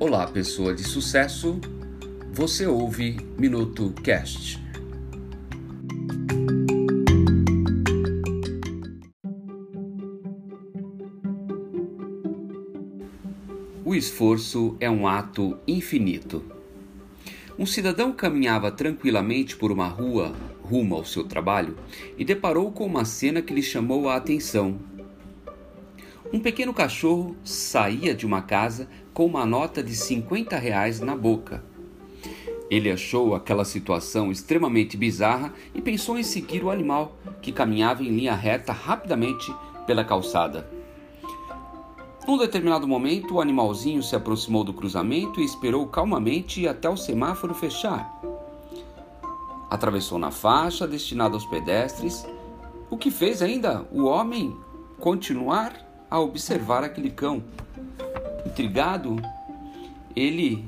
Olá, pessoa de sucesso. Você ouve Minuto Cast. O esforço é um ato infinito. Um cidadão caminhava tranquilamente por uma rua rumo ao seu trabalho e deparou com uma cena que lhe chamou a atenção. Um pequeno cachorro saía de uma casa com uma nota de 50 reais na boca. Ele achou aquela situação extremamente bizarra e pensou em seguir o animal, que caminhava em linha reta rapidamente pela calçada. Num determinado momento, o animalzinho se aproximou do cruzamento e esperou calmamente até o semáforo fechar. Atravessou na faixa destinada aos pedestres, o que fez ainda o homem continuar a observar aquele cão. Intrigado, ele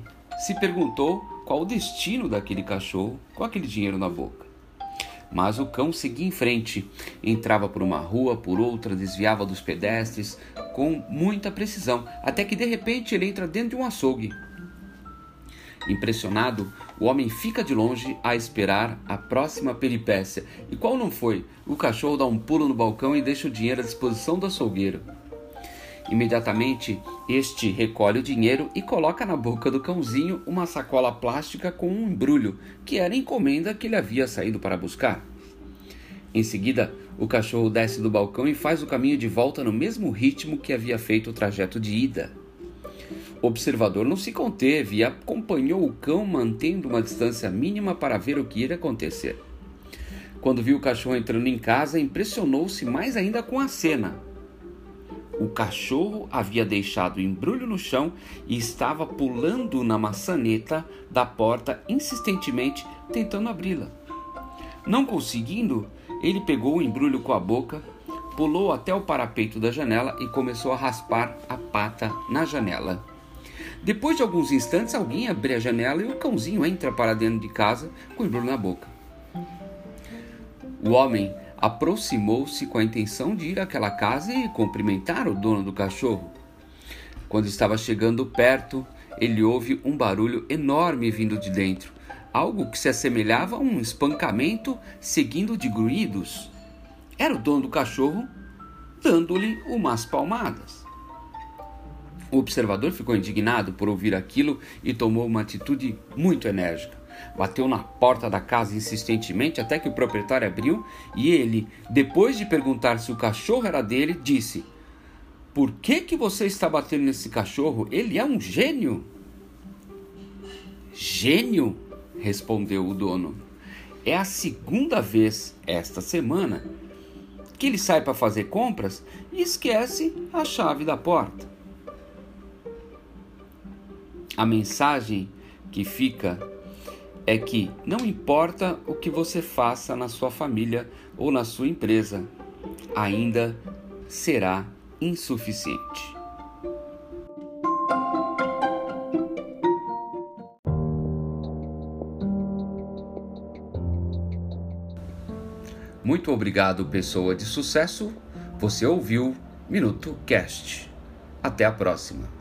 se perguntou qual o destino daquele cachorro com aquele dinheiro na boca. Mas o cão seguia em frente, entrava por uma rua, por outra, desviava dos pedestres com muita precisão, até que de repente ele entra dentro de um açougue. Impressionado, o homem fica de longe a esperar a próxima peripécia. E qual não foi? O cachorro dá um pulo no balcão e deixa o dinheiro à disposição do açougueiro. Imediatamente, este recolhe o dinheiro e coloca na boca do cãozinho uma sacola plástica com um embrulho, que era encomenda que ele havia saído para buscar. Em seguida, o cachorro desce do balcão e faz o caminho de volta no mesmo ritmo que havia feito o trajeto de ida. O observador não se conteve e acompanhou o cão mantendo uma distância mínima para ver o que iria acontecer. Quando viu o cachorro entrando em casa, impressionou-se mais ainda com a cena. O cachorro havia deixado o embrulho no chão e estava pulando na maçaneta da porta insistentemente, tentando abri-la. Não conseguindo, ele pegou o embrulho com a boca, pulou até o parapeito da janela e começou a raspar a pata na janela. Depois de alguns instantes, alguém abre a janela e o cãozinho entra para dentro de casa com o embrulho na boca. O homem aproximou-se com a intenção de ir àquela casa e cumprimentar o dono do cachorro. Quando estava chegando perto, ele ouve um barulho enorme vindo de dentro, algo que se assemelhava a um espancamento seguindo de grunhidos. Era o dono do cachorro dando-lhe umas palmadas. O observador ficou indignado por ouvir aquilo e tomou uma atitude muito enérgica. Bateu na porta da casa insistentemente até que o proprietário abriu e ele, depois de perguntar se o cachorro era dele, disse: Por que que você está batendo nesse cachorro? Ele é um gênio. Gênio? respondeu o dono. É a segunda vez esta semana que ele sai para fazer compras e esquece a chave da porta. A mensagem que fica é que não importa o que você faça na sua família ou na sua empresa, ainda será insuficiente. Muito obrigado, pessoa de sucesso. Você ouviu Minuto Cast. Até a próxima.